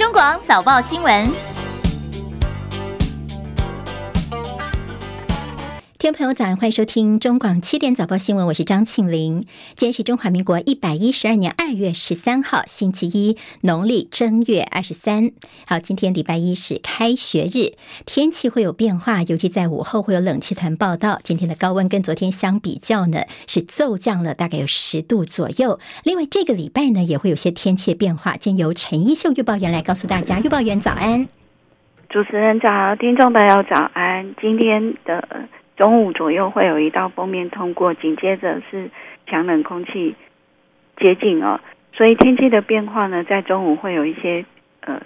中广早报新闻。听朋友，早上欢迎收听中广七点早报新闻，我是张庆玲。今天是中华民国一百一十二年二月十三号，星期一，农历正月二十三。好，今天礼拜一是开学日，天气会有变化，尤其在午后会有冷气团报道。今天的高温跟昨天相比较呢，是骤降了大概有十度左右。另外，这个礼拜呢也会有些天气变化。今天由陈一秀预报员来告诉大家，预报员早安。主持人早，听众朋友早安。今天的。中午左右会有一道锋面通过，紧接着是强冷空气接近哦，所以天气的变化呢，在中午会有一些呃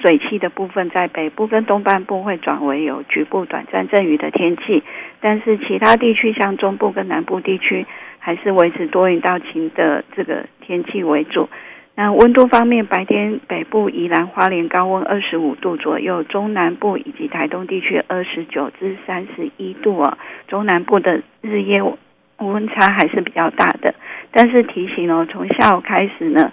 水汽的部分，在北部跟东半部会转为有局部短暂阵雨的天气，但是其他地区像中部跟南部地区还是维持多云到晴的这个天气为主。那温度方面，白天北部宜兰花莲高温二十五度左右，中南部以及台东地区二十九至三十一度啊。中南部的日夜温差还是比较大的，但是提醒哦，从下午开始呢，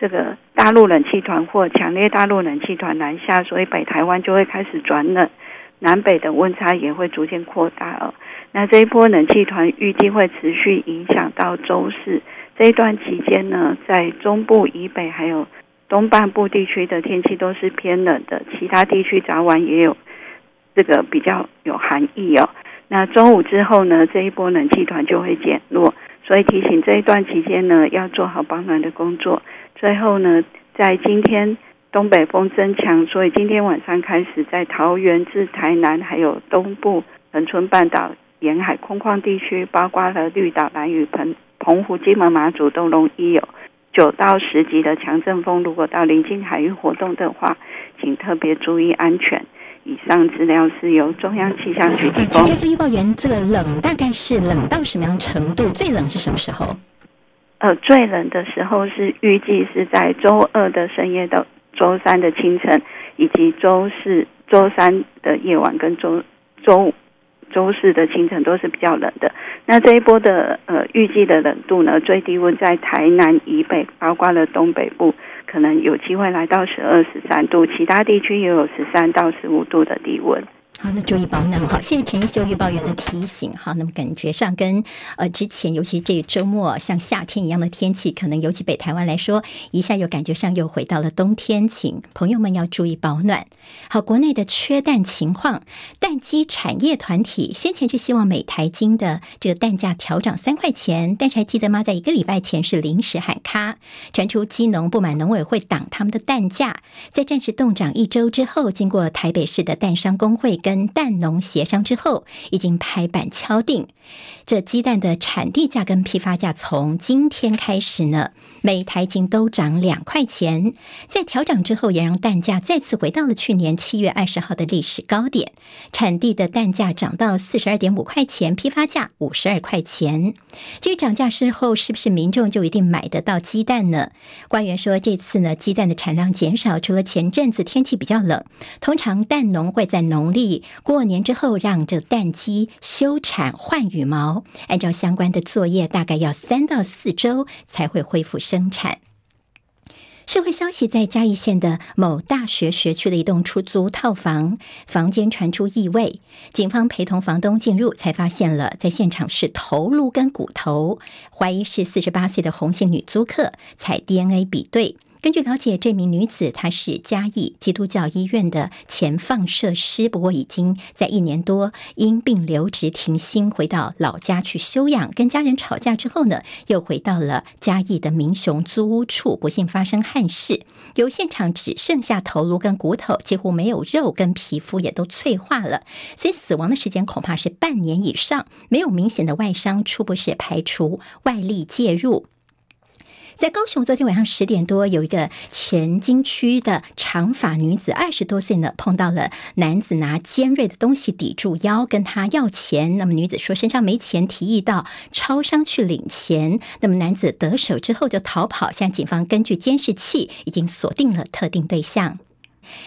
这个大陆冷气团或强烈大陆冷气团南下，所以北台湾就会开始转冷，南北的温差也会逐渐扩大哦。那这一波冷气团预计会持续影响到周四。这一段期间呢，在中部以北还有东半部地区的天气都是偏冷的，其他地区早晚也有这个比较有寒意哦。那中午之后呢，这一波冷气团就会减弱，所以提醒这一段期间呢，要做好保暖的工作。最后呢，在今天东北风增强，所以今天晚上开始，在桃园至台南还有东部恒春半岛沿海空旷地区，包括了绿岛、兰屿、澎澎湖、金门、马祖都容易有九到十级的强阵风。如果到临近海域活动的话，请特别注意安全。以上资料是由中央气象局提供。天气预报员，这个冷大概是冷到什么样程度？最冷是什么时候？呃，最冷的时候是预计是在周二的深夜到周三的清晨，以及周四、周三的夜晚跟周周五。周四的清晨都是比较冷的。那这一波的呃预计的冷度呢，最低温在台南以北，包括了东北部，可能有机会来到十二、十三度，其他地区也有十三到十五度的低温。好，那注意保暖。好，谢谢陈一秀预报员的提醒。好，那么感觉上跟呃之前，尤其这个周末像夏天一样的天气，可能尤其北台湾来说，一下又感觉上又回到了冬天，请朋友们要注意保暖。好，国内的缺蛋情况，蛋鸡产业团体先前是希望每台斤的这个蛋价调涨三块钱，但是还记得吗？在一个礼拜前是临时喊卡，传出鸡农不满农委会挡他们的蛋价，在暂时冻涨一周之后，经过台北市的蛋商工会跟跟蛋农协商之后，已经拍板敲定，这鸡蛋的产地价跟批发价从今天开始呢，每台斤都涨两块钱。在调涨之后，也让蛋价再次回到了去年七月二十号的历史高点。产地的蛋价涨到四十二点五块钱，批发价五十二块钱。至于涨价之后，是不是民众就一定买得到鸡蛋呢？官员说，这次呢，鸡蛋的产量减少，除了前阵子天气比较冷，通常蛋农会在农历。过年之后，让这蛋鸡休产换羽毛，按照相关的作业，大概要三到四周才会恢复生产。社会消息，在嘉义县的某大学学区的一栋出租套房，房间传出异味，警方陪同房东进入，才发现了在现场是头颅跟骨头，怀疑是四十八岁的红姓女租客，采 DNA 比对。根据了解，这名女子她是嘉义基督教医院的前放射师，不过已经在一年多因病留职停薪，回到老家去休养。跟家人吵架之后呢，又回到了嘉义的民雄租屋处，不幸发生憾事。由现场只剩下头颅跟骨头，几乎没有肉跟皮肤也都脆化了，所以死亡的时间恐怕是半年以上。没有明显的外伤，初步是排除外力介入。在高雄，昨天晚上十点多，有一个前金区的长发女子，二十多岁呢，碰到了男子拿尖锐的东西抵住腰，跟他要钱。那么女子说身上没钱，提议到超商去领钱。那么男子得手之后就逃跑。向警方根据监视器已经锁定了特定对象。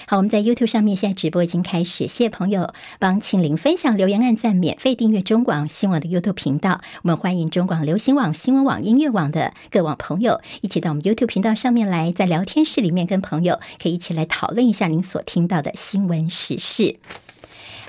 好，我们在 YouTube 上面现在直播已经开始，谢谢朋友帮庆玲分享、留言、按赞、免费订阅中广新闻网的 YouTube 频道。我们欢迎中广流行网、新闻网、音乐网的各网朋友一起到我们 YouTube 频道上面来，在聊天室里面跟朋友可以一起来讨论一下您所听到的新闻时事。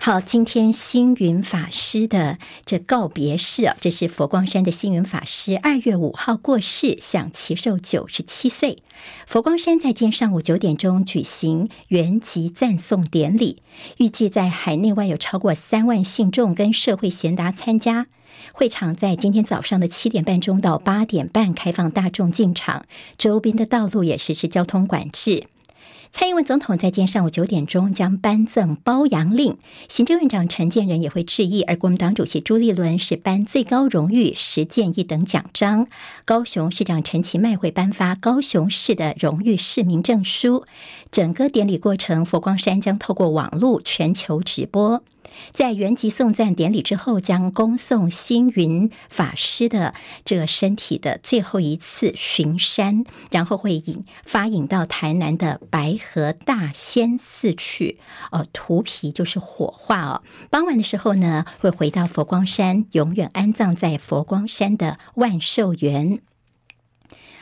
好，今天星云法师的这告别式啊，这是佛光山的星云法师二月五号过世，享耆寿九十七岁。佛光山在今天上午九点钟举行圆寂赞颂典礼，预计在海内外有超过三万信众跟社会贤达参加。会场在今天早上的七点半钟到八点半开放大众进场，周边的道路也实施交通管制。蔡英文总统在今天上午九点钟将颁赠褒扬令，行政院长陈建仁也会致意，而国民党主席朱立伦是颁最高荣誉实践一等奖章，高雄市长陈其迈会颁发高雄市的荣誉市民证书。整个典礼过程，佛光山将透过网络全球直播。在圆寂送赞典礼之后，将恭送星云法师的这个身体的最后一次巡山，然后会引发引到台南的白河大仙寺去。哦，荼毗就是火化哦。傍晚的时候呢，会回到佛光山，永远安葬在佛光山的万寿园。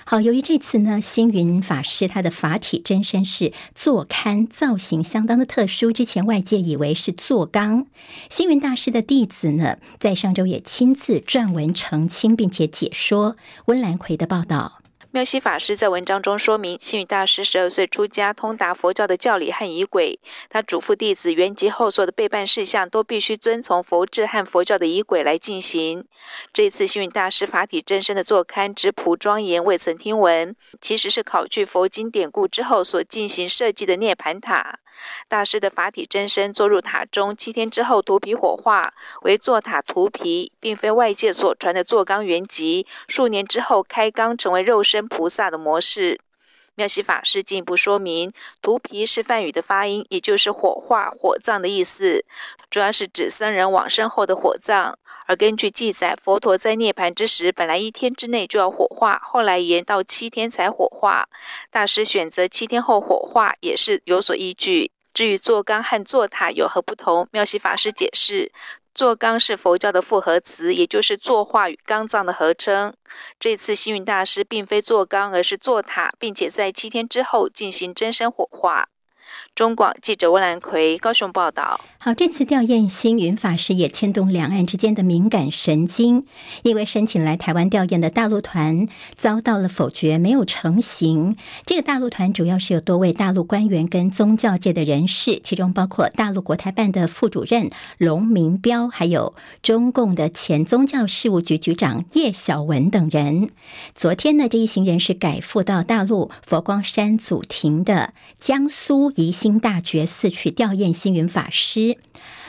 好，由于这次呢，星云法师他的法体真身是坐龛，造型相当的特殊。之前外界以为是坐缸，星云大师的弟子呢，在上周也亲自撰文澄清，并且解说。温兰奎的报道。妙西法师在文章中说明，星云大师十二岁出家，通达佛教的教理和仪轨。他嘱咐弟子，圆寂后座的备办事项都必须遵从佛制和佛教的仪轨来进行。这一次星云大师法体真身的坐龛质朴庄严，未曾听闻，其实是考据佛经典故之后所进行设计的涅盘塔。大师的法体真身坐入塔中，七天之后荼毗火化，为坐塔荼毗，并非外界所传的坐缸圆寂。数年之后开缸成为肉身菩萨的模式。妙熙法师进一步说明，荼毗是梵语的发音，也就是火化、火葬的意思，主要是指僧人往生后的火葬。而根据记载，佛陀在涅槃之时，本来一天之内就要火化，后来延到七天才火化。大师选择七天后火化，也是有所依据。至于坐缸和坐塔有何不同，妙西法师解释，坐缸是佛教的复合词，也就是坐化与缸葬的合称。这次星云大师并非坐缸，而是坐塔，并且在七天之后进行真身火化。中广记者温兰奎高雄报道。好，这次吊唁星云法师也牵动两岸之间的敏感神经，因为申请来台湾吊唁的大陆团遭到了否决，没有成行。这个大陆团主要是有多位大陆官员跟宗教界的人士，其中包括大陆国台办的副主任龙明标，还有中共的前宗教事务局局长叶小文等人。昨天呢，这一行人是改赴到大陆佛光山祖庭的江苏宜新大觉寺去吊唁星云法师。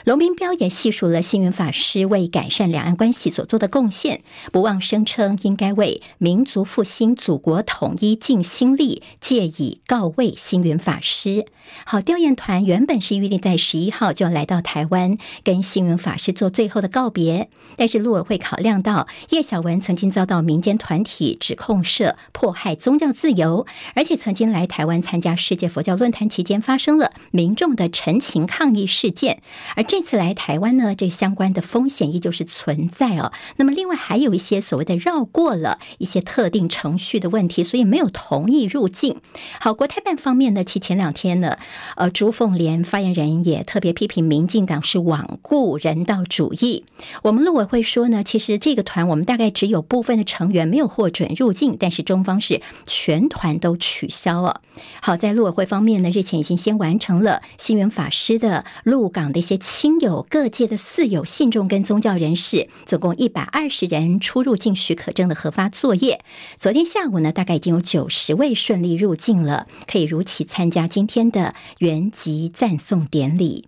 龙明标也细数了星云法师为改善两岸关系所做的贡献，不忘声称应该为民族复兴、祖国统一尽心力，借以告慰星云法师。好，吊唁团原本是预定在十一号就要来到台湾，跟星云法师做最后的告别，但是陆委会考量到叶小文曾经遭到民间团体指控涉迫害宗教自由，而且曾经来台湾参加世界佛教论坛期间发生了民众的陈情抗议事件。而这次来台湾呢，这相关的风险依旧是存在哦。那么，另外还有一些所谓的绕过了一些特定程序的问题，所以没有同意入境。好，国台办方面呢，其前两天呢，呃，朱凤莲发言人也特别批评民进党是罔顾人道主义。我们陆委会说呢，其实这个团我们大概只有部分的成员没有获准入境，但是中方是全团都取消了。好，在陆委会方面呢，日前已经先完成了星云法师的陆港的一些亲友、各界的四友、信众跟宗教人士，总共一百二十人出入境许可证的核发作业。昨天下午呢，大概已经有九十位顺利入境了，可以如期参加今天的圆寂赞颂典礼。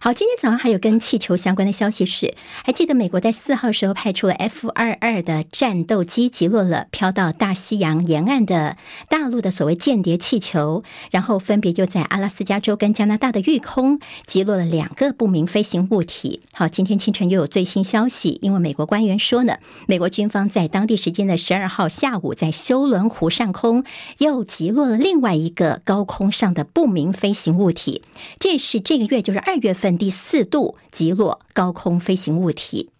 好，今天早上还有跟气球相关的消息是，还记得美国在四号时候派出了 F 二二的战斗机击落了飘到大西洋沿岸的大陆的所谓间谍气球，然后分别又在阿拉斯加州跟加拿大的育空击落了两个不明飞行物体。好，今天清晨又有最新消息，因为美国官员说呢，美国军方在当地时间的十二号下午在休伦湖上空又击落了另外一个高空上的不明飞行物体，这是这个月就是二月份。第四度击落高空飞行物体。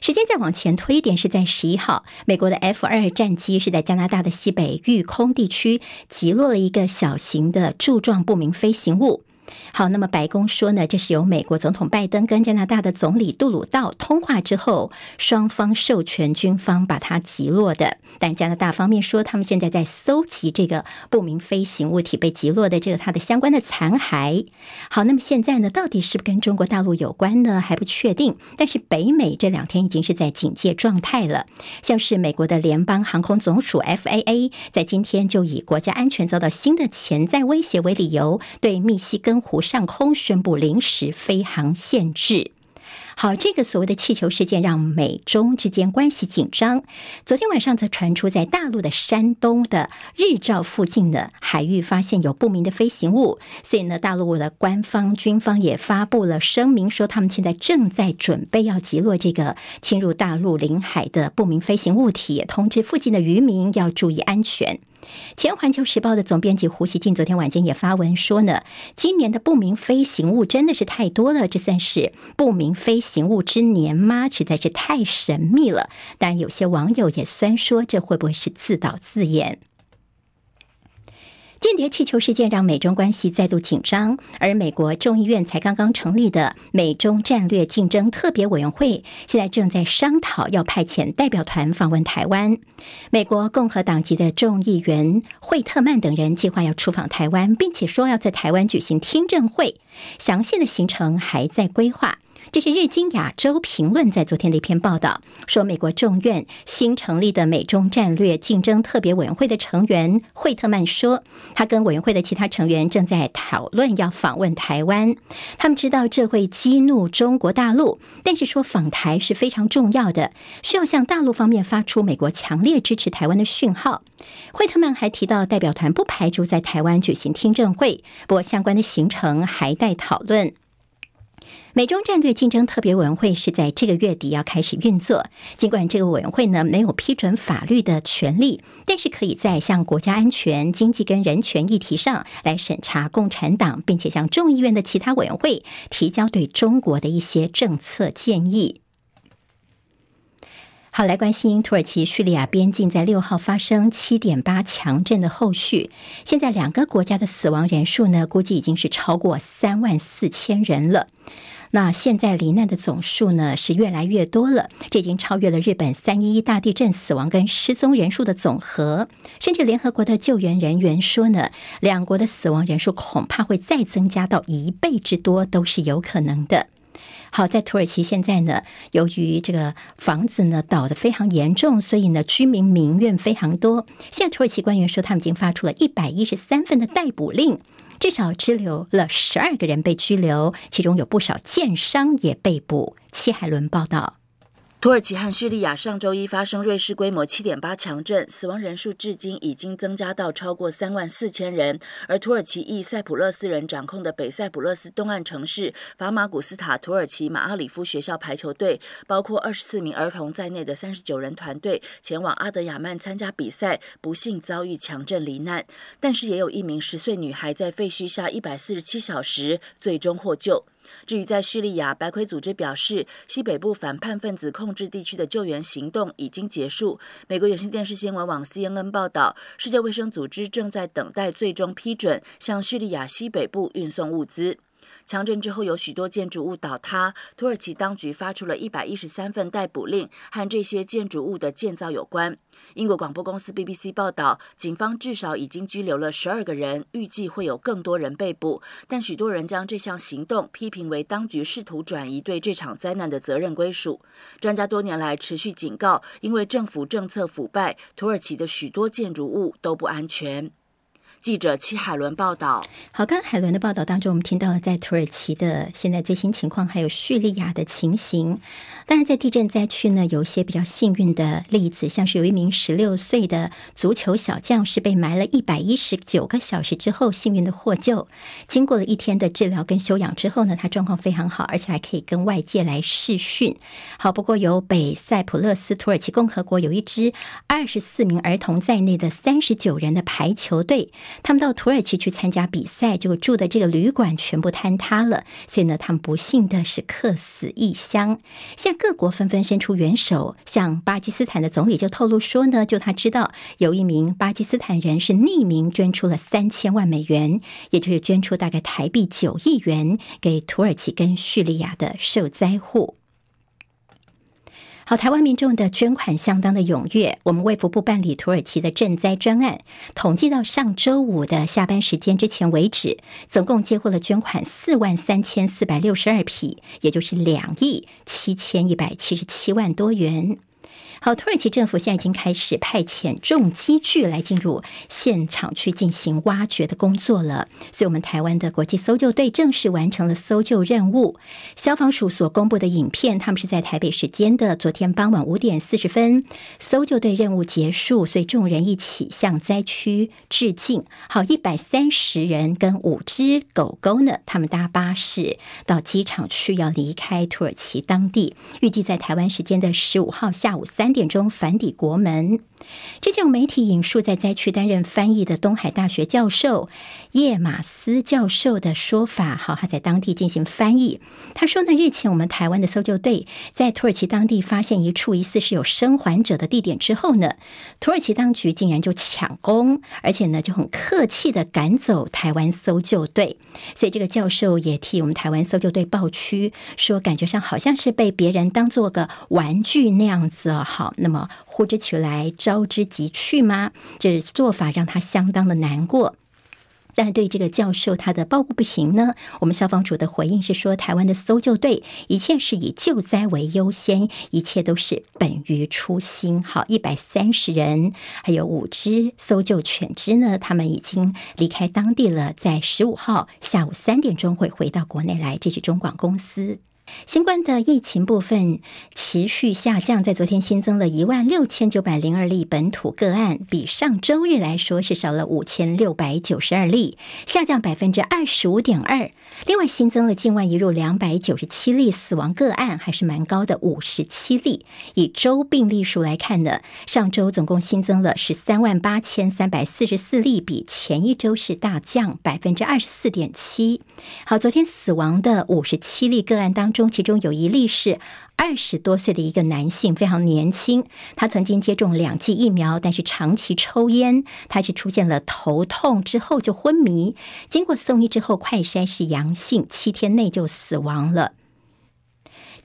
时间再往前推一点，是在十一号，美国的 F 二战机是在加拿大的西北育空地区击落了一个小型的柱状不明飞行物。好，那么白宫说呢，这是由美国总统拜登跟加拿大的总理杜鲁道通话之后，双方授权军方把它击落的。但加拿大方面说，他们现在在搜集这个不明飞行物体被击落的这个它的相关的残骸。好，那么现在呢，到底是不是跟中国大陆有关呢？还不确定。但是北美这两天已经是在警戒状态了，像是美国的联邦航空总署 FAA 在今天就以国家安全遭到新的潜在威胁为理由，对密西根湖上空宣布临时飞航限制。好，这个所谓的气球事件让美中之间关系紧张。昨天晚上则传出，在大陆的山东的日照附近的海域发现有不明的飞行物，所以呢，大陆的官方军方也发布了声明，说他们现在正在准备要击落这个侵入大陆领海的不明飞行物体，通知附近的渔民要注意安全。前《环球时报》的总编辑胡锡进昨天晚间也发文说呢，今年的不明飞行物真的是太多了，这算是不明飞行物之年吗？实在是太神秘了。当然，有些网友也酸说，这会不会是自导自演？间谍气球事件让美中关系再度紧张，而美国众议院才刚刚成立的美中战略竞争特别委员会，现在正在商讨要派遣代表团访问台湾。美国共和党籍的众议员惠特曼等人计划要出访台湾，并且说要在台湾举行听证会，详细的行程还在规划。这是日经亚洲评论在昨天的一篇报道，说美国众院新成立的美中战略竞争特别委员会的成员惠特曼说，他跟委员会的其他成员正在讨论要访问台湾，他们知道这会激怒中国大陆，但是说访台是非常重要的，需要向大陆方面发出美国强烈支持台湾的讯号。惠特曼还提到，代表团不排除在台湾举行听证会，不过相关的行程还待讨论。美中战略竞争特别委员会是在这个月底要开始运作。尽管这个委员会呢没有批准法律的权利，但是可以在向国家安全、经济跟人权议题上来审查共产党，并且向众议院的其他委员会提交对中国的一些政策建议。好，来关心土耳其叙利亚边境在六号发生七点八强震的后续。现在两个国家的死亡人数呢，估计已经是超过三万四千人了。那现在罹难的总数呢是越来越多了，这已经超越了日本三一一大地震死亡跟失踪人数的总和。甚至联合国的救援人员说呢，两国的死亡人数恐怕会再增加到一倍之多，都是有可能的。好，在土耳其现在呢，由于这个房子呢倒得非常严重，所以呢居民民怨非常多。现在土耳其官员说，他们已经发出了一百一十三份的逮捕令，至少拘留了十二个人被拘留，其中有不少建商也被捕。戚海伦报道。土耳其和叙利亚上周一发生瑞士规模七点八强震，死亡人数至今已经增加到超过三万四千人。而土耳其裔塞浦路斯人掌控的北塞浦路斯东岸城市法马古斯塔土耳其马阿里夫学校排球队，包括二十四名儿童在内的三十九人团队前往阿德亚曼参加比赛，不幸遭遇强震罹难。但是也有一名十岁女孩在废墟下一百四十七小时最终获救。至于在叙利亚，白盔组织表示，西北部反叛分子控制地区的救援行动已经结束。美国有线电视新闻网 CNN 报道，世界卫生组织正在等待最终批准，向叙利亚西北部运送物资。强震之后，有许多建筑物倒塌。土耳其当局发出了一百一十三份逮捕令，和这些建筑物的建造有关。英国广播公司 BBC 报道，警方至少已经拘留了十二个人，预计会有更多人被捕。但许多人将这项行动批评为当局试图转移对这场灾难的责任归属。专家多年来持续警告，因为政府政策腐败，土耳其的许多建筑物都不安全。记者戚海伦报道。好，刚刚海伦的报道当中，我们听到了在土耳其的现在最新情况，还有叙利亚的情形。当然，在地震灾区呢，有一些比较幸运的例子，像是有一名十六岁的足球小将，是被埋了一百一十九个小时之后，幸运的获救。经过了一天的治疗跟休养之后呢，他状况非常好，而且还可以跟外界来视讯。好，不过有北塞浦路斯土耳其共和国有一支二十四名儿童在内的三十九人的排球队，他们到土耳其去参加比赛，结果住的这个旅馆全部坍塌了，所以呢，他们不幸的是客死异乡。现在各国纷纷伸出援手，像巴基斯坦的总理就透露说呢，就他知道有一名巴基斯坦人是匿名捐出了三千万美元，也就是捐出大概台币九亿元给土耳其跟叙利亚的受灾户。好，台湾民众的捐款相当的踊跃。我们为福部办理土耳其的赈灾专案，统计到上周五的下班时间之前为止，总共接获了捐款四万三千四百六十二匹，也就是两亿七千一百七十七万多元。好，土耳其政府现在已经开始派遣重机具来进入现场去进行挖掘的工作了。所以，我们台湾的国际搜救队正式完成了搜救任务。消防署所公布的影片，他们是在台北时间的昨天傍晚五点四十分，搜救队任务结束，所以众人一起向灾区致敬。好，一百三十人跟五只狗狗呢，他们搭巴士到机场去，要离开土耳其当地，预计在台湾时间的十五号下午三点钟返抵国门。这就有媒体引述在灾区担任翻译的东海大学教授叶马斯教授的说法，好，他在当地进行翻译。他说呢，日前我们台湾的搜救队在土耳其当地发现一处疑似是有生还者的地点之后呢，土耳其当局竟然就抢攻，而且呢就很客气的赶走台湾搜救队。所以这个教授也替我们台湾搜救队抱屈，说感觉上好像是被别人当做个玩具那样子哦。好，那么呼之即来招之即去吗？这做法让他相当的难过。但对这个教授他的抱不平呢，我们消防署的回应是说，台湾的搜救队一切是以救灾为优先，一切都是本于初心。好，一百三十人，还有五只搜救犬只呢，他们已经离开当地了，在十五号下午三点钟会回到国内来。这是中广公司。新冠的疫情部分持续下降，在昨天新增了一万六千九百零二例本土个案，比上周日来说是少了五千六百九十二例，下降百分之二十五点二。另外新增了境外移入两百九十七例，死亡个案还是蛮高的五十七例。以周病例数来看呢，上周总共新增了十三万八千三百四十四例，比前一周是大降百分之二十四点七。好，昨天死亡的五十七例个案当中，其中有一例是二十多岁的一个男性，非常年轻。他曾经接种两剂疫苗，但是长期抽烟，他是出现了头痛之后就昏迷，经过送医之后快筛是阳性，七天内就死亡了。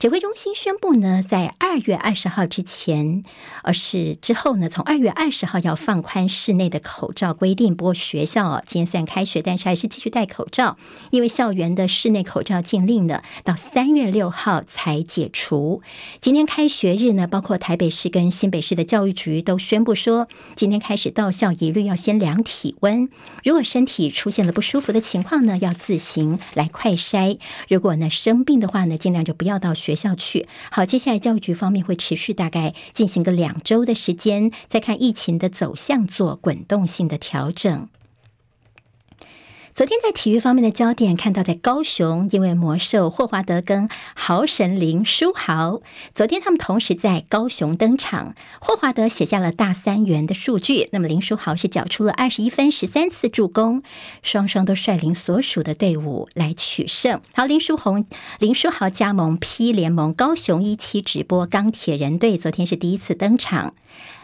指挥中心宣布呢，在二月二十号之前，而是之后呢，从二月二十号要放宽室内的口罩规定。不过学校今天虽然开学，但是还是继续戴口罩，因为校园的室内口罩禁令呢，到三月六号才解除。今天开学日呢，包括台北市跟新北市的教育局都宣布说，今天开始到校一律要先量体温，如果身体出现了不舒服的情况呢，要自行来快筛。如果呢生病的话呢，尽量就不要到学。学校去好，接下来教育局方面会持续大概进行个两周的时间，再看疫情的走向，做滚动性的调整。昨天在体育方面的焦点，看到在高雄，因为魔兽霍华德跟豪神林书豪，昨天他们同时在高雄登场。霍华德写下了大三元的数据，那么林书豪是缴出了二十一分、十三次助攻，双双都率领所属的队伍来取胜。好，林书宏、林书豪加盟 P 联盟高雄一期直播钢铁人队，昨天是第一次登场。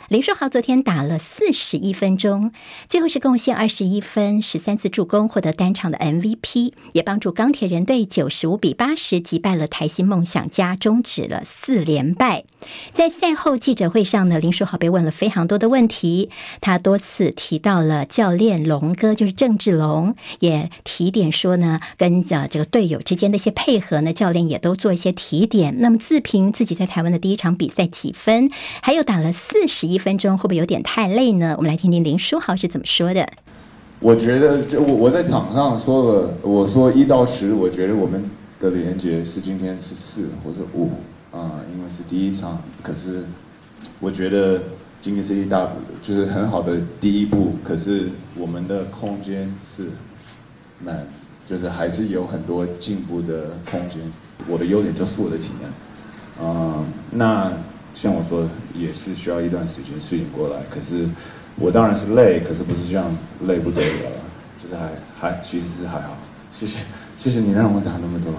林书豪昨天打了四十一分钟，最后是贡献二十一分、十三次助攻，获得单场的 MVP，也帮助钢铁人队九十五比八十击败了台新梦想家，终止了四连败。在赛后记者会上呢，林书豪被问了非常多的问题，他多次提到了教练龙哥，就是郑志龙，也提点说呢，跟呃这个队友之间的一些配合呢，教练也都做一些提点。那么自评自己在台湾的第一场比赛几分，还有打了四十一。一分钟会不会有点太累呢？我们来听听林书豪是怎么说的。我觉得就我我在场上说了，我说一到十，我觉得我们的连结是今天是四或者五啊，因为是第一场。可是我觉得今天是一大步，就是很好的第一步。可是我们的空间是蛮，就是还是有很多进步的空间。我的优点就是我的体验，啊，那像我说，也是需要一段时间适应过来。可是我当然是累，可是不是这样累不得了，就是还还其实是还好。谢谢，谢谢你让我打那么多。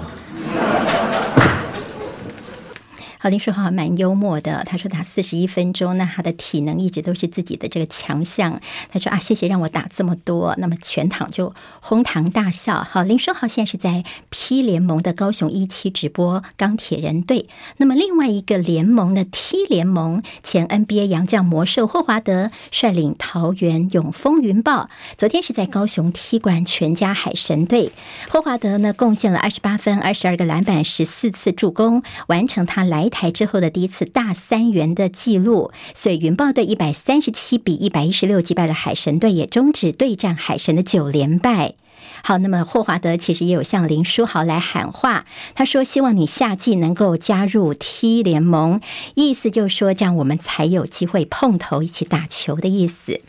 好，林书豪蛮幽默的。他说打四十一分钟，那他的体能一直都是自己的这个强项。他说啊，谢谢让我打这么多。那么全场就哄堂大笑。好，林书豪现在是在 P 联盟的高雄一期直播钢铁人队。那么另外一个联盟的 T 联盟前 NBA 洋将魔兽霍华德率领桃园永丰云豹，昨天是在高雄踢馆全家海神队。霍华德呢贡献了二十八分、二十二个篮板、十四次助攻，完成他来台之后的第一次大三元的记录，所以云豹队一百三十七比一百一十六击败了海神队，也终止对战海神的九连败。好，那么霍华德其实也有向林书豪来喊话，他说希望你夏季能够加入 T 联盟，意思就是说这样我们才有机会碰头一起打球的意思。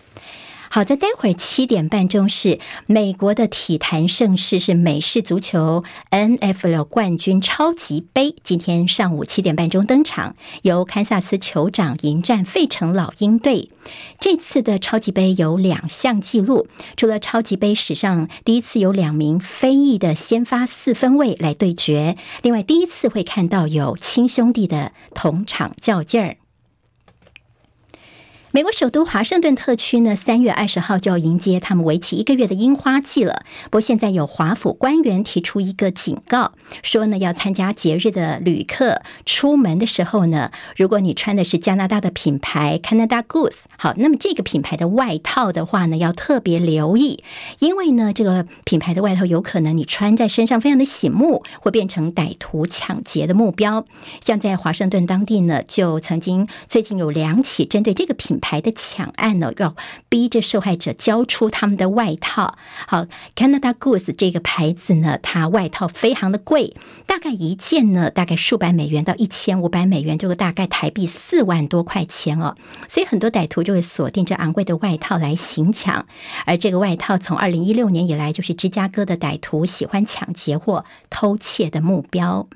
好，在待会儿七点半钟是美国的体坛盛事，是美式足球 NFL 冠军超级杯。今天上午七点半钟登场，由堪萨斯酋长迎战费城老鹰队。这次的超级杯有两项纪录，除了超级杯史上第一次有两名非裔的先发四分卫来对决，另外第一次会看到有亲兄弟的同场较劲儿。美国首都华盛顿特区呢，三月二十号就要迎接他们为期一个月的樱花季了。不过现在有华府官员提出一个警告，说呢，要参加节日的旅客出门的时候呢，如果你穿的是加拿大的品牌 Canada Goose，好，那么这个品牌的外套的话呢，要特别留意，因为呢，这个品牌的外套有可能你穿在身上非常的醒目，会变成歹徒抢劫的目标。像在华盛顿当地呢，就曾经最近有两起针对这个品牌的抢案呢，要逼着受害者交出他们的外套。好，Canada Goose 这个牌子呢，它外套非常的贵，大概一件呢，大概数百美元到一千五百美元，这个大概台币四万多块钱哦。所以很多歹徒就会锁定这昂贵的外套来行抢。而这个外套从二零一六年以来，就是芝加哥的歹徒喜欢抢劫或偷窃的目标。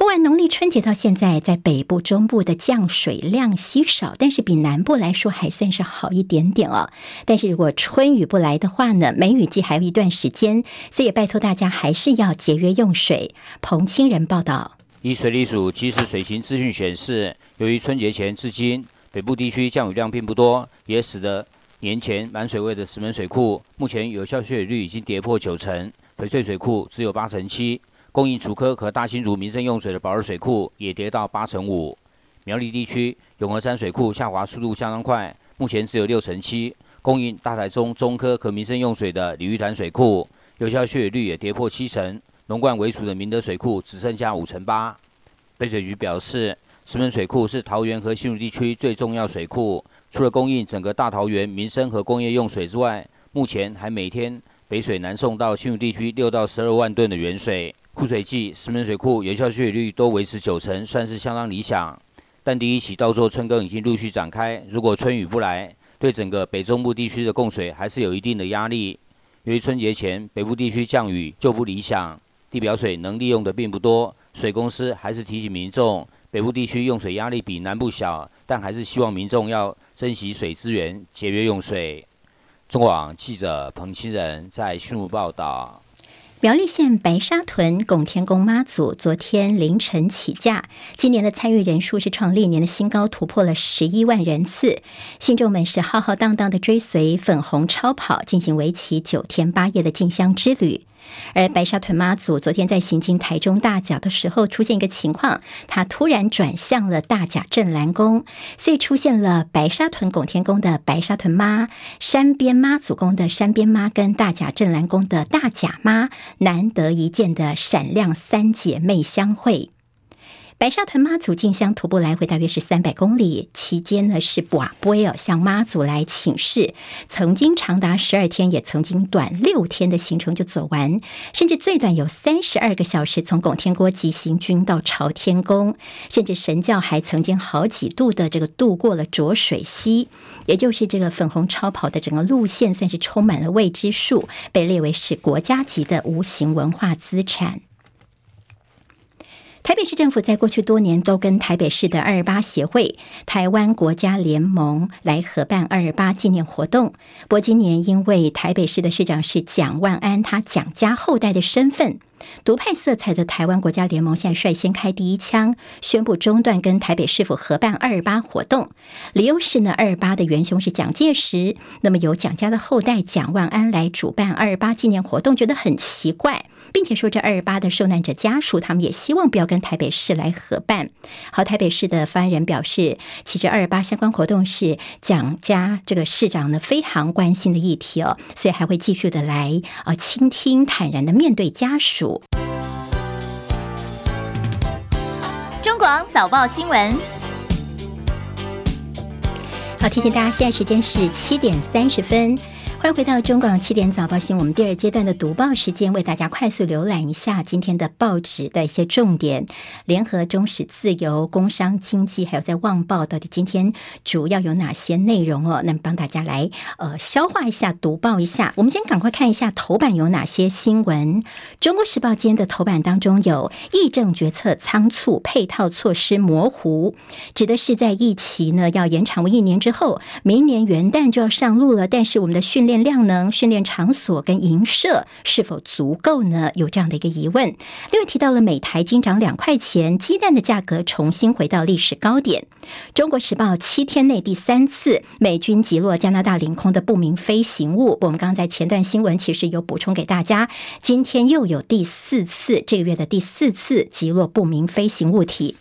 过完农历春节到现在，在北部、中部的降水量稀少，但是比南部来说还算是好一点点哦。但是如果春雨不来的话呢，梅雨季还有一段时间，所以拜托大家还是要节约用水。彭清仁报道，以水利署即时水情资讯显示，由于春节前至今北部地区降雨量并不多，也使得年前满水位的石门水库目前有效蓄水率已经跌破九成，翡翠水库只有八成七。供应竹科和大新竹民生用水的宝二水库也跌到八成五，苗栗地区永和山水库下滑速度相当快，目前只有六成七。供应大台中中科和民生用水的鲤鱼潭水库有效蓄水率也跌破七成，龙冠为主的明德水库只剩下五成八。北水局表示，石门水库是桃园和新竹地区最重要水库，除了供应整个大桃园民生和工业用水之外，目前还每天北水南送到新竹地区六到十二万吨的原水。枯水季，石门水库有效蓄水率都维持九成，算是相当理想。但第一期稻作春耕已经陆续展开，如果春雨不来，对整个北中部地区的供水还是有一定的压力。由于春节前北部地区降雨就不理想，地表水能利用的并不多，水公司还是提醒民众，北部地区用水压力比南部小，但还是希望民众要珍惜水资源，节约用水。中广记者彭清仁在新竹报道。苗栗县白沙屯拱天宫妈祖昨天凌晨起驾，今年的参与人数是创历年的新高，突破了十一万人次。信众们是浩浩荡荡的追随粉红超跑，进行为期九天八夜的进香之旅。而白沙屯妈祖昨天在行经台中大甲的时候，出现一个情况，她突然转向了大甲镇澜宫，所以出现了白沙屯拱天宫的白沙屯妈、山边妈祖宫的山边妈跟大甲镇澜宫的大甲妈，难得一见的闪亮三姐妹相会。白沙屯妈祖进香徒步来回大约是三百公里，期间呢是瓦波尔，向妈祖来请示，曾经长达十二天，也曾经短六天的行程就走完，甚至最短有三十二个小时，从拱天宫急行军到朝天宫，甚至神教还曾经好几度的这个渡过了浊水溪，也就是这个粉红超跑的整个路线，算是充满了未知数，被列为是国家级的无形文化资产。台北市政府在过去多年都跟台北市的二二八协会、台湾国家联盟来合办二二八纪念活动。不过今年因为台北市的市长是蒋万安，他蒋家后代的身份。独派色彩的台湾国家联盟现在率先开第一枪，宣布中断跟台北市府合办二二八活动。理由是呢，二二八的元凶是蒋介石，那么由蒋家的后代蒋万安来主办二二八纪念活动，觉得很奇怪，并且说这二二八的受难者家属他们也希望不要跟台北市来合办。好，台北市的发言人表示，其实二二八相关活动是蒋家这个市长呢非常关心的议题哦，所以还会继续的来啊倾听，坦然的面对家属。中广早报新闻，好，提醒大家，现在时间是七点三十分。欢迎回到中广七点早报新闻，我们第二阶段的读报时间，为大家快速浏览一下今天的报纸的一些重点。联合、中时、自由、工商、经济，还有在旺报，到底今天主要有哪些内容哦？那么帮大家来呃消化一下，读报一下。我们先赶快看一下头版有哪些新闻。中国时报今天的头版当中有议政决策仓促，配套措施模糊，指的是在疫情呢要延长为一年之后，明年元旦就要上路了，但是我们的训练练。量能、训练场所跟营舍是否足够呢？有这样的一个疑问。另外提到了每台金涨两块钱，鸡蛋的价格重新回到历史高点。中国时报七天内第三次美军击落加拿大领空的不明飞行物。我们刚刚在前段新闻其实有补充给大家，今天又有第四次，这个月的第四次击落不明飞行物体。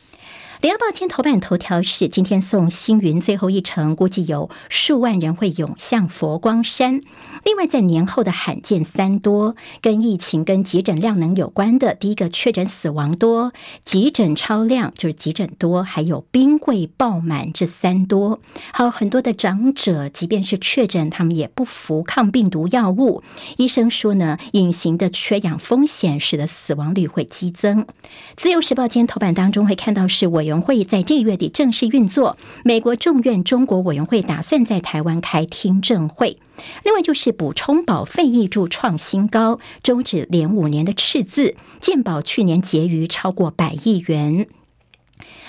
联合报今头版头条是今天送星云最后一程，估计有数万人会涌向佛光山。另外，在年后的罕见三多，跟疫情跟急诊量能有关的，第一个确诊死亡多，急诊超量就是急诊多，还有冰柜爆满这三多。还有很多的长者，即便是确诊，他们也不服抗病毒药物。医生说呢，隐形的缺氧风险使得死亡率会激增。自由时报今天头版当中会看到是委员会在这个月底正式运作，美国众院中国委员会打算在台湾开听证会。另外就是补充保费挹注创新高，终止连五年的赤字，健保去年结余超过百亿元。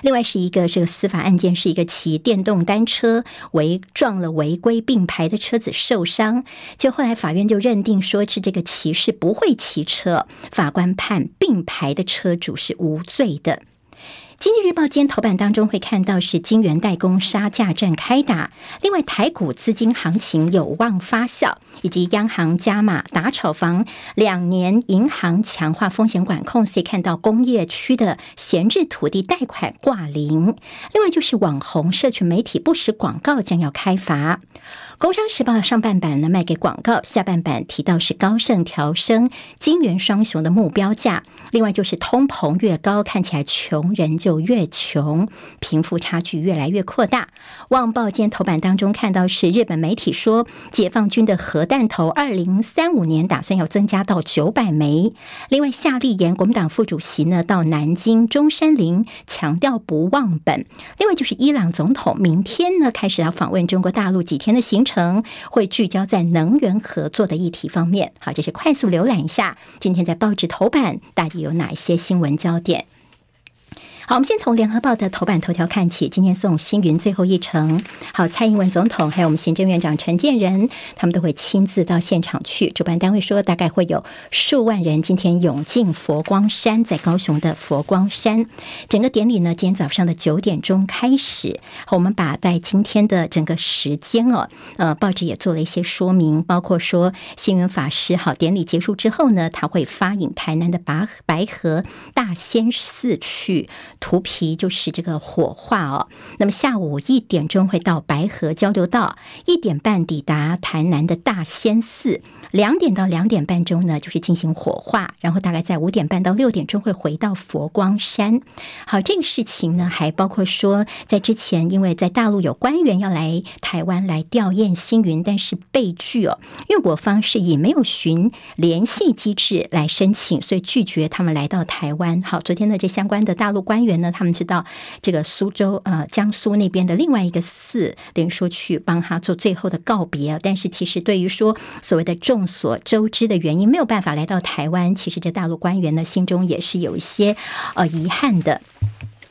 另外是一个这个司法案件，是一个骑电动单车违撞了违规并排的车子受伤，就后来法院就认定说是这个骑士不会骑车，法官判并排的车主是无罪的。经济日报今天头版当中会看到是晶圆代工杀价战开打，另外台股资金行情有望发酵，以及央行加码打炒房，两年银行强化风险管控，所以看到工业区的闲置土地贷款挂零。另外就是网红社群媒体不实广告将要开罚。工商时报上半版呢卖给广告，下半版提到是高盛调升晶圆双雄的目标价。另外就是通膨越高，看起来穷人就越穷，贫富差距越来越扩大。旺报今天头版当中看到是日本媒体说，解放军的核弹头二零三五年打算要增加到九百枚。另外夏立言国民党副主席呢到南京中山陵强调不忘本。另外就是伊朗总统明天呢开始要访问中国大陆几天的行程。成会聚焦在能源合作的议题方面。好，这是快速浏览一下今天在报纸头版到底有哪一些新闻焦点。好，我们先从联合报的头版头条看起。今天送星云最后一程。好，蔡英文总统还有我们行政院长陈建仁，他们都会亲自到现场去。主办单位说，大概会有数万人今天涌进佛光山，在高雄的佛光山。整个典礼呢，今天早上的九点钟开始。好，我们把在今天的整个时间哦，呃，报纸也做了一些说明，包括说星云法师好，典礼结束之后呢，他会发引台南的白白河大仙寺去。图皮就是这个火化哦。那么下午一点钟会到白河交流道，一点半抵达台南的大仙寺，两点到两点半钟呢就是进行火化，然后大概在五点半到六点钟会回到佛光山。好，这个事情呢还包括说，在之前因为在大陆有官员要来台湾来吊唁星云，但是被拒哦，因为我方是以没有寻联系机制来申请，所以拒绝他们来到台湾。好，昨天的这相关的大陆官员呢，他们知道这个苏州呃江苏那边的另外一个寺，等于说去帮他做最后的告别。但是其实对于说所谓的众所周知的原因，没有办法来到台湾，其实这大陆官员呢心中也是有一些呃遗憾的。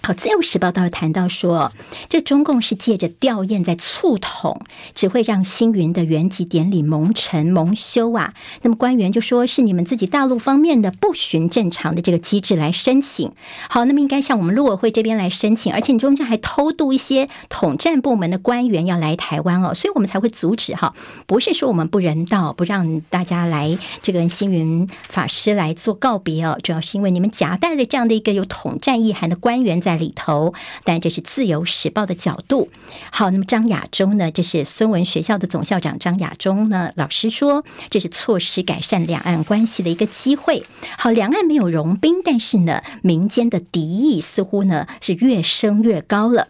好，《自由时报》倒是谈到说，这中共是借着吊唁在促统，只会让星云的圆寂典礼蒙尘蒙羞啊。那么官员就说是你们自己大陆方面的不循正常的这个机制来申请。好，那么应该向我们陆委会这边来申请，而且你中间还偷渡一些统战部门的官员要来台湾哦，所以我们才会阻止哈。不是说我们不人道，不让大家来这个星云法师来做告别哦，主要是因为你们夹带了这样的一个有统战意涵的官员在。在里头，但这是自由时报的角度。好，那么张亚中呢？这是孙文学校的总校长张亚中呢？老师说，这是措施改善两岸关系的一个机会。好，两岸没有融冰，但是呢，民间的敌意似乎呢是越升越高了。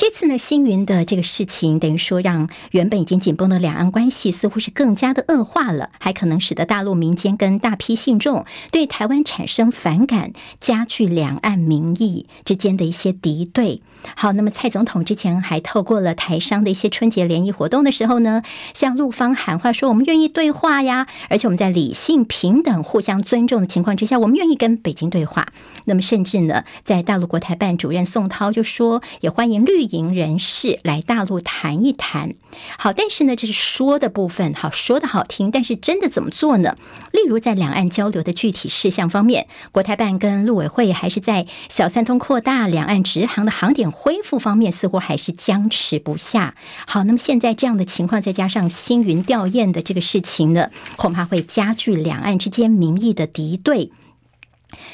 这次呢，星云的这个事情，等于说让原本已经紧绷的两岸关系，似乎是更加的恶化了，还可能使得大陆民间跟大批信众对台湾产生反感，加剧两岸民意之间的一些敌对。好，那么蔡总统之前还透过了台商的一些春节联谊活动的时候呢，向陆方喊话说：“我们愿意对话呀，而且我们在理性、平等、互相尊重的情况之下，我们愿意跟北京对话。”那么，甚至呢，在大陆国台办主任宋涛就说：“也欢迎绿营人士来大陆谈一谈。”好，但是呢，这是说的部分，好，说的好听，但是真的怎么做呢？例如在两岸交流的具体事项方面，国台办跟陆委会还是在小三通扩大、两岸直航的航点。恢复方面似乎还是僵持不下。好，那么现在这样的情况，再加上星云吊唁的这个事情呢，恐怕会加剧两岸之间民意的敌对。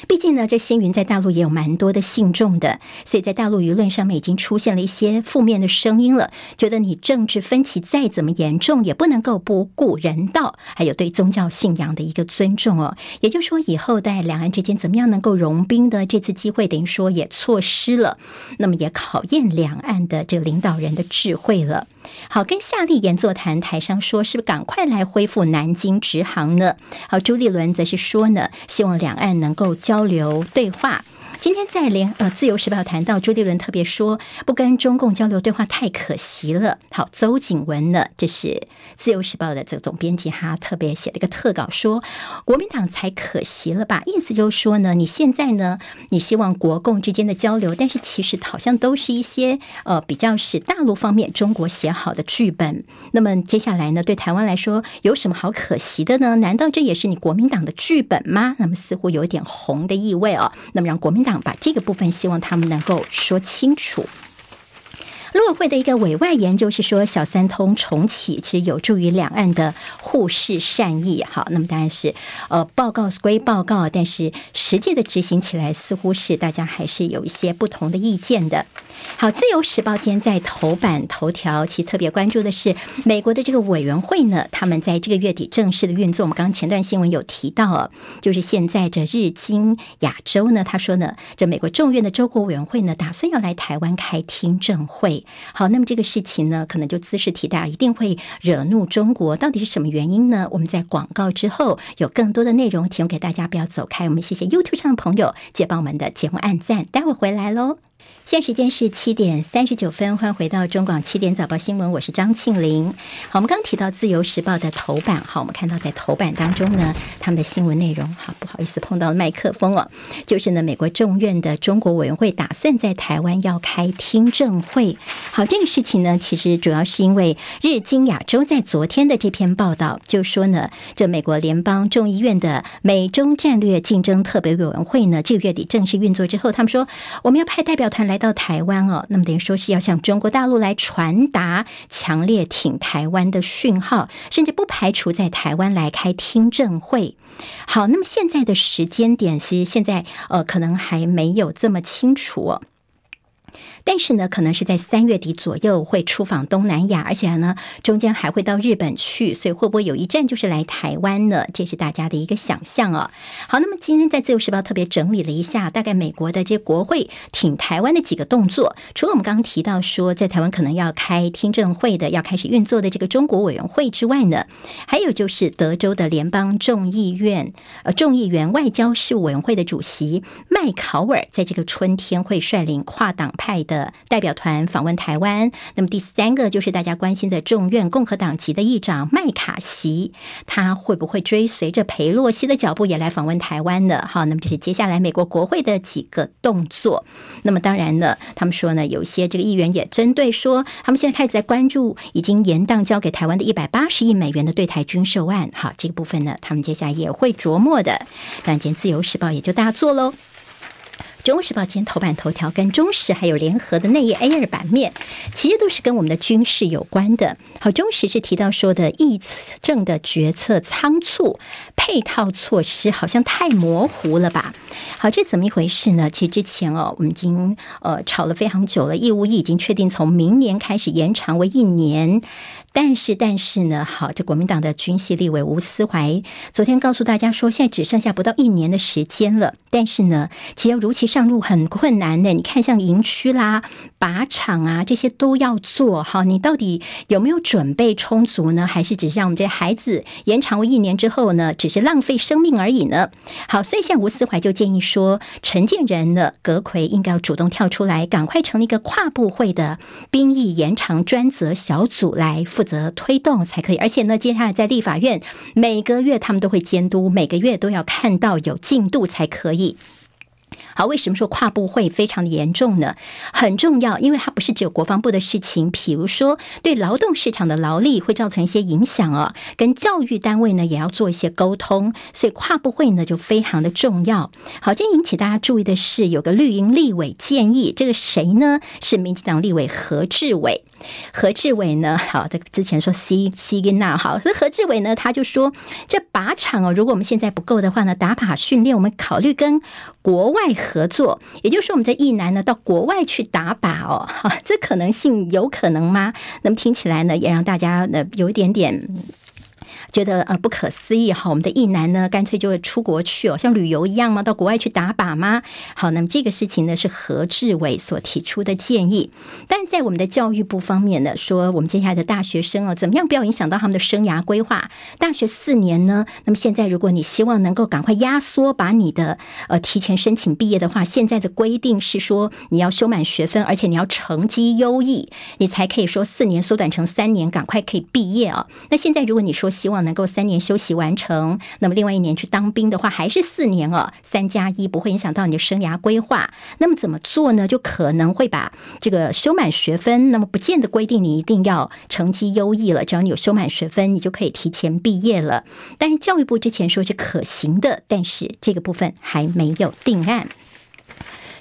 毕竟呢，这星云在大陆也有蛮多的信众的，所以在大陆舆论上面已经出现了一些负面的声音了，觉得你政治分歧再怎么严重，也不能够不顾人道，还有对宗教信仰的一个尊重哦。也就是说，以后在两岸之间怎么样能够融冰的这次机会，等于说也错失了，那么也考验两岸的这个领导人的智慧了。好，跟夏立言座谈，台商说是不是赶快来恢复南京直航呢？好，朱立伦则是说呢，希望两岸能够交流对话。今天在联呃自由时报谈到朱立伦特别说，不跟中共交流对话太可惜了。好，邹景文呢，这是自由时报的这个总编辑，他特别写了一个特稿说，国民党才可惜了吧？意思就是说呢，你现在呢，你希望国共之间的交流，但是其实好像都是一些呃比较是大陆方面中国写好的剧本。那么接下来呢，对台湾来说有什么好可惜的呢？难道这也是你国民党的剧本吗？那么似乎有一点红的意味哦。那么让国民想。把这个部分，希望他们能够说清楚。陆委会的一个委外研究是说，小三通重启其实有助于两岸的互市善意。好，那么当然是呃，报告归报告，但是实际的执行起来，似乎是大家还是有一些不同的意见的。好，《自由时报》今天在头版头条，其特别关注的是美国的这个委员会呢，他们在这个月底正式的运作。我们刚刚前段新闻有提到，就是现在这日经亚洲呢，他说呢，这美国众院的州国委员会呢，打算要来台湾开听证会。好，那么这个事情呢，可能就兹事体大，一定会惹怒中国。到底是什么原因呢？我们在广告之后有更多的内容提供给大家，不要走开。我们谢谢 YouTube 上的朋友，记得帮我们的节目按赞。待会儿回来喽。现在时间是七点三十九分，欢迎回到中广七点早报新闻，我是张庆玲。好，我们刚提到《自由时报》的头版，好，我们看到在头版当中呢，他们的新闻内容，好，不好意思碰到麦克风哦，就是呢，美国众院的中国委员会打算在台湾要开听证会。好，这个事情呢，其实主要是因为日经亚洲在昨天的这篇报道就说呢，这美国联邦众议院的美中战略竞争特别委员会呢，这个月底正式运作之后，他们说我们要派代表团。来到台湾哦，那么等于说是要向中国大陆来传达强烈挺台湾的讯号，甚至不排除在台湾来开听证会。好，那么现在的时间点，其实现在呃可能还没有这么清楚哦。但是呢，可能是在三月底左右会出访东南亚，而且呢，中间还会到日本去，所以会不会有一站就是来台湾呢？这是大家的一个想象哦。好，那么今天在自由时报特别整理了一下，大概美国的这国会挺台湾的几个动作，除了我们刚刚提到说在台湾可能要开听证会的，要开始运作的这个中国委员会之外呢，还有就是德州的联邦众议院呃众议员外交事务委员会的主席麦考尔，在这个春天会率领跨党派的。代表团访问台湾，那么第三个就是大家关心的众院共和党籍的议长麦卡锡，他会不会追随着裴洛西的脚步也来访问台湾呢？好，那么这是接下来美国国会的几个动作。那么当然呢，他们说呢，有一些这个议员也针对说，他们现在开始在关注已经延宕交给台湾的一百八十亿美元的对台军售案。好，这个部分呢，他们接下来也会琢磨的。当然，今自由时报也就大做喽。中国时报今天头版头条跟中时还有联合的内页 A 二版面，其实都是跟我们的军事有关的。好，中时是提到说的议政的决策仓促，配套措施好像太模糊了吧？好，这怎么一回事呢？其实之前哦，我们已经呃吵了非常久了，义务役已经确定从明年开始延长为一年。但是，但是呢，好，这国民党的军系立委吴思怀昨天告诉大家说，现在只剩下不到一年的时间了。但是呢，其实要如期上路很困难的。你看，像营区啦、靶场啊这些都要做，好，你到底有没有准备充足呢？还是只是让我们这些孩子延长为一年之后呢，只是浪费生命而已呢？好，所以像吴思怀就建议说，陈建仁的阁魁应该要主动跳出来，赶快成立一个跨部会的兵役延长专责小组来负则推动才可以，而且呢，接下来在立法院每个月他们都会监督，每个月都要看到有进度才可以。好，为什么说跨部会非常的严重呢？很重要，因为它不是只有国防部的事情，比如说对劳动市场的劳力会造成一些影响哦，跟教育单位呢也要做一些沟通，所以跨部会呢就非常的重要。好，今天引起大家注意的是，有个绿营立委建议，这个谁呢？是民进党立委何志伟。何志伟呢？好，这之前说西西跟那好，所以何志伟呢，他就说这靶场哦，如果我们现在不够的话呢，打靶训练我们考虑跟国外外合作，也就是说我们这役男呢到国外去打靶哦，哈，这可能性有可能吗？那么听起来呢，也让大家呢有一点点。觉得呃不可思议哈，我们的役男呢，干脆就会出国去哦，像旅游一样吗？到国外去打靶吗？好，那么这个事情呢是何志伟所提出的建议，但在我们的教育部方面呢，说我们接下来的大学生哦，怎么样不要影响到他们的生涯规划？大学四年呢，那么现在如果你希望能够赶快压缩，把你的呃提前申请毕业的话，现在的规定是说你要修满学分，而且你要成绩优异，你才可以说四年缩短成三年，赶快可以毕业啊。那现在如果你说希望能够三年休息完成，那么另外一年去当兵的话，还是四年哦，三加一不会影响到你的生涯规划。那么怎么做呢？就可能会把这个修满学分，那么不见得规定你一定要成绩优异了，只要你有修满学分，你就可以提前毕业了。但是教育部之前说是可行的，但是这个部分还没有定案。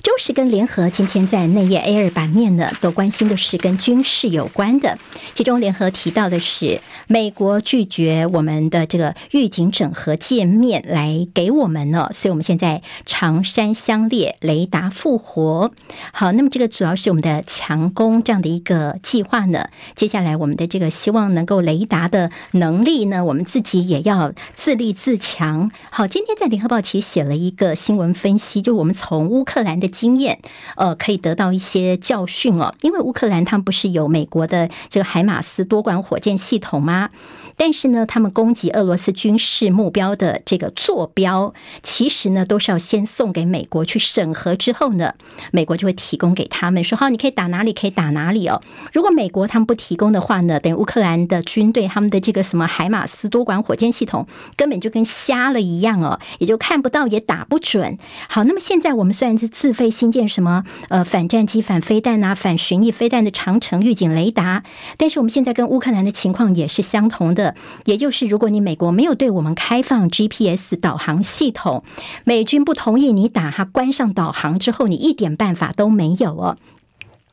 中时跟联合今天在内页 A 二版面呢，都关心的是跟军事有关的。其中联合提到的是，美国拒绝我们的这个预警整合界面来给我们呢，所以我们现在长山相列雷达复活。好，那么这个主要是我们的强攻这样的一个计划呢。接下来我们的这个希望能够雷达的能力呢，我们自己也要自立自强。好，今天在联合报其实写了一个新闻分析，就我们从乌克兰的。经验，呃，可以得到一些教训哦。因为乌克兰他们不是有美国的这个海马斯多管火箭系统吗？但是呢，他们攻击俄罗斯军事目标的这个坐标，其实呢都是要先送给美国去审核之后呢，美国就会提供给他们说好，你可以打哪里，可以打哪里哦。如果美国他们不提供的话呢，等于乌克兰的军队他们的这个什么海马斯多管火箭系统根本就跟瞎了一样哦，也就看不到，也打不准。好，那么现在我们虽然是自费。新建什么呃反战机、反飞弹啊、反巡弋飞弹的长城预警雷达。但是我们现在跟乌克兰的情况也是相同的，也就是如果你美国没有对我们开放 GPS 导航系统，美军不同意你打，哈关上导航之后，你一点办法都没有哦。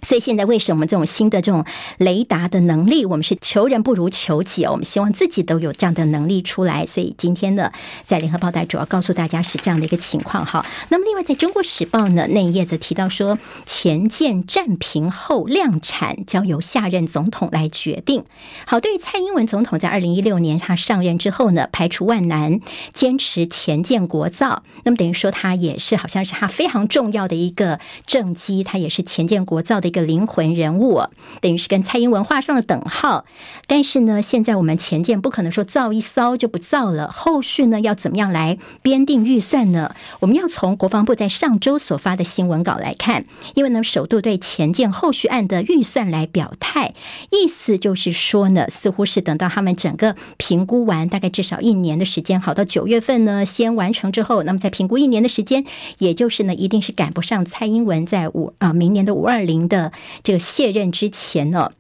所以现在为什么这种新的这种雷达的能力，我们是求人不如求己哦。我们希望自己都有这样的能力出来。所以今天呢，在联合报带主要告诉大家是这样的一个情况哈。那么另外在中国时报呢，那一页则提到说，前舰战平后量产交由下任总统来决定。好，对于蔡英文总统在二零一六年他上任之后呢，排除万难坚持前舰国造，那么等于说他也是好像是他非常重要的一个政绩，他也是前舰国造的。一个灵魂人物，等于是跟蔡英文画上了等号。但是呢，现在我们前舰不可能说造一艘就不造了，后续呢要怎么样来编定预算呢？我们要从国防部在上周所发的新闻稿来看，因为呢，首度对前舰后续案的预算来表态，意思就是说呢，似乎是等到他们整个评估完，大概至少一年的时间，好到九月份呢，先完成之后，那么再评估一年的时间，也就是呢，一定是赶不上蔡英文在五啊明年的五二零的。这个卸任之前呢，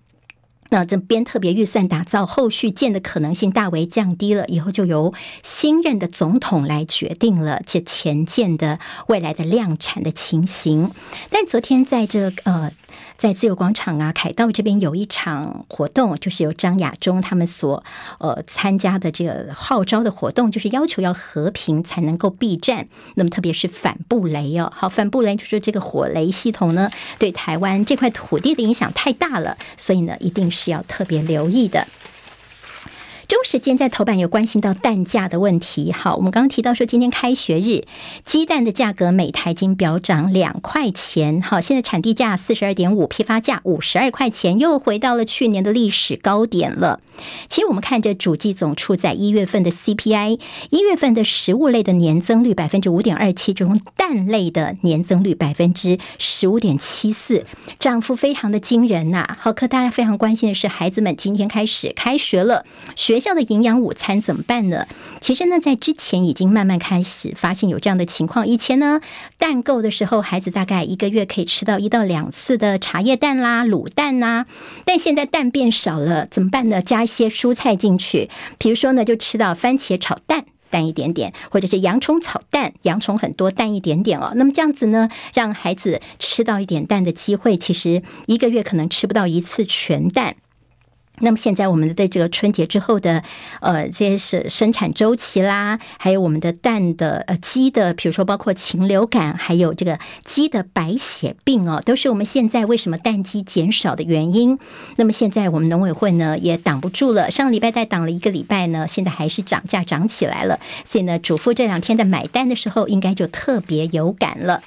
那这边特别预算打造后续建的可能性大为降低了，以后就由新任的总统来决定了这前建的未来的量产的情形。但昨天在这呃。在自由广场啊，凯道这边有一场活动，就是由张亚中他们所呃参加的这个号召的活动，就是要求要和平才能够避战。那么特别是反布雷哦，好，反布雷就是这个火雷系统呢，对台湾这块土地的影响太大了，所以呢，一定是是要特别留意的。中时间在头版有关心到蛋价的问题。好，我们刚刚提到说，今天开学日，鸡蛋的价格每台斤飙涨两块钱。好，现在产地价四十二点五，批发价五十二块钱，又回到了去年的历史高点了。其实我们看这主计总处在一月份的 CPI，一月份的食物类的年增率百分之五点二七，中蛋类的年增率百分之十五点七四，涨幅非常的惊人呐、好，可大家非常关心的是，孩子们今天开始开学了，学校的营养午餐怎么办呢？其实呢，在之前已经慢慢开始发现有这样的情况。以前呢，蛋够的时候，孩子大概一个月可以吃到一到两次的茶叶蛋啦、卤蛋呐。但现在蛋变少了，怎么办呢？加一些蔬菜进去，比如说呢，就吃到番茄炒蛋，蛋一点点，或者是洋葱炒蛋，洋葱很多，蛋一点点哦。那么这样子呢，让孩子吃到一点蛋的机会，其实一个月可能吃不到一次全蛋。那么现在我们的这个春节之后的呃这些是生产周期啦，还有我们的蛋的呃鸡的，比如说包括禽流感，还有这个鸡的白血病哦，都是我们现在为什么蛋鸡减少的原因。那么现在我们农委会呢也挡不住了，上个礼拜再挡了一个礼拜呢，现在还是涨价涨起来了，所以呢，主妇这两天在买蛋的时候应该就特别有感了。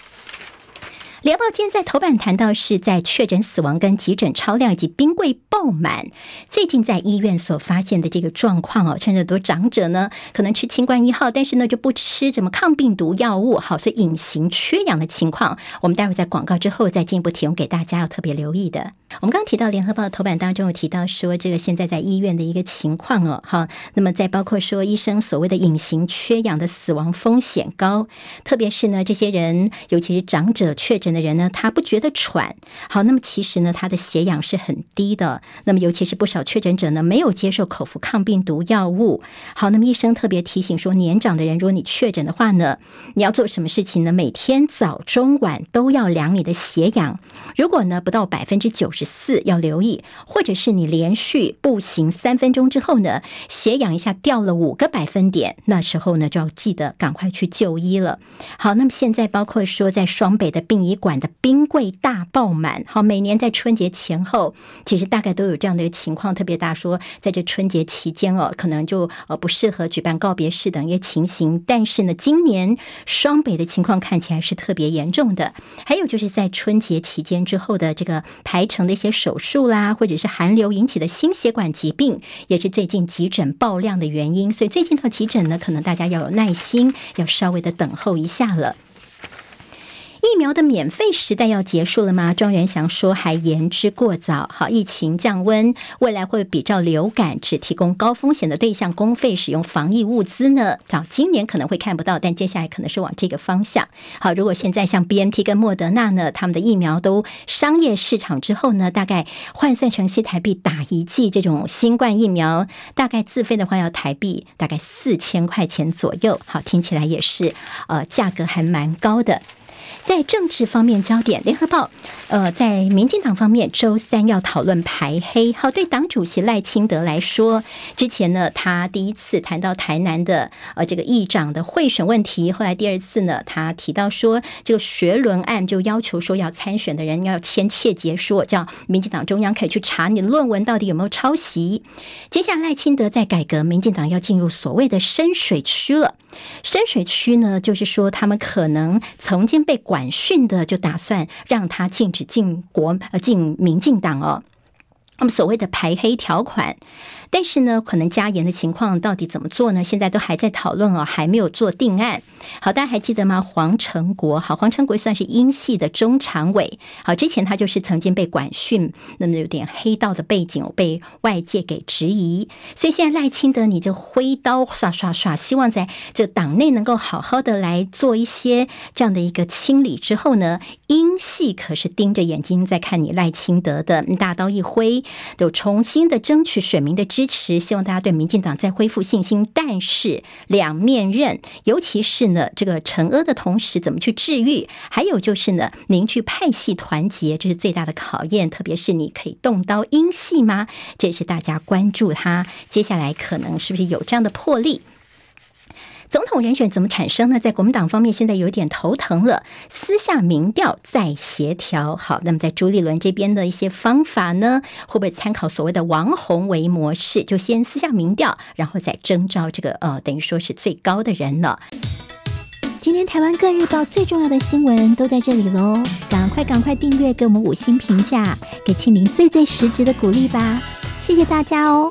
联合报今天在头版谈到是在确诊死亡跟急诊超量以及冰柜爆满，最近在医院所发现的这个状况哦，甚至很多长者呢可能吃清冠一号，但是呢就不吃什么抗病毒药物，好，所以隐形缺氧的情况，我们待会儿在广告之后再进一步提供给大家要特别留意的。我们刚刚提到联合报的头版当中有提到说，这个现在在医院的一个情况哦，好，那么再包括说医生所谓的隐形缺氧的死亡风险高，特别是呢这些人，尤其是长者确诊的人呢，他不觉得喘。好，那么其实呢他的血氧是很低的。那么尤其是不少确诊者呢没有接受口服抗病毒药物。好，那么医生特别提醒说，年长的人如果你确诊的话呢，你要做什么事情呢？每天早中晚都要量你的血氧。如果呢不到百分之九十四要留意，或者是你连续步行三分钟之后呢，血氧一下掉了五个百分点，那时候呢就要记得赶快去就医了。好，那么现在包括说在双北的殡仪馆的冰柜大爆满，好，每年在春节前后，其实大概都有这样的一个情况，特别大说在这春节期间哦，可能就呃不适合举办告别式等一些情形。但是呢，今年双北的情况看起来是特别严重的，还有就是在春节期间之后的这个排程。的一些手术啦，或者是寒流引起的心血管疾病，也是最近急诊爆量的原因。所以最近到急诊呢，可能大家要有耐心，要稍微的等候一下了。疫苗的免费时代要结束了吗？庄元祥说还言之过早。好，疫情降温，未来会比照流感，只提供高风险的对象公费使用防疫物资呢？早今年可能会看不到，但接下来可能是往这个方向。好，如果现在像 BNT 跟莫德纳呢，他们的疫苗都商业市场之后呢，大概换算成新台币打一剂这种新冠疫苗，大概自费的话要台币大概四千块钱左右。好，听起来也是呃价格还蛮高的。在政治方面焦点，联合报，呃，在民进党方面，周三要讨论排黑。好，对党主席赖清德来说，之前呢，他第一次谈到台南的呃这个议长的贿选问题，后来第二次呢，他提到说这个学伦案，就要求说要参选的人要签切结书，叫民进党中央可以去查你的论文到底有没有抄袭。接下来赖清德在改革，民进党要进入所谓的深水区了。深水区呢，就是说他们可能曾经被管。训的就打算让他进是进国呃进民进党哦，那么所谓的排黑条款。但是呢，可能加严的情况到底怎么做呢？现在都还在讨论哦，还没有做定案。好，大家还记得吗？黄成国，好，黄成国算是英系的中常委。好，之前他就是曾经被管训，那么有点黑道的背景，被外界给质疑。所以现在赖清德，你就挥刀刷刷刷，希望在这党内能够好好的来做一些这样的一个清理之后呢，英系可是盯着眼睛在看你赖清德的，大刀一挥，有重新的争取选民的。支持，希望大家对民进党再恢复信心。但是两面刃，尤其是呢，这个惩恶的同时，怎么去治愈？还有就是呢，凝聚派系团结，这是最大的考验。特别是你可以动刀阴系吗？这也是大家关注他接下来可能是不是有这样的魄力。总统人选怎么产生呢？在国民党方面，现在有点头疼了。私下民调再协调，好，那么在朱立伦这边的一些方法呢，会不会参考所谓的王宏维模式？就先私下民调，然后再征召这个呃，等于说是最高的人了。今天台湾各日报最重要的新闻都在这里喽，赶快赶快订阅，给我们五星评价，给庆铃最最实质的鼓励吧！谢谢大家哦。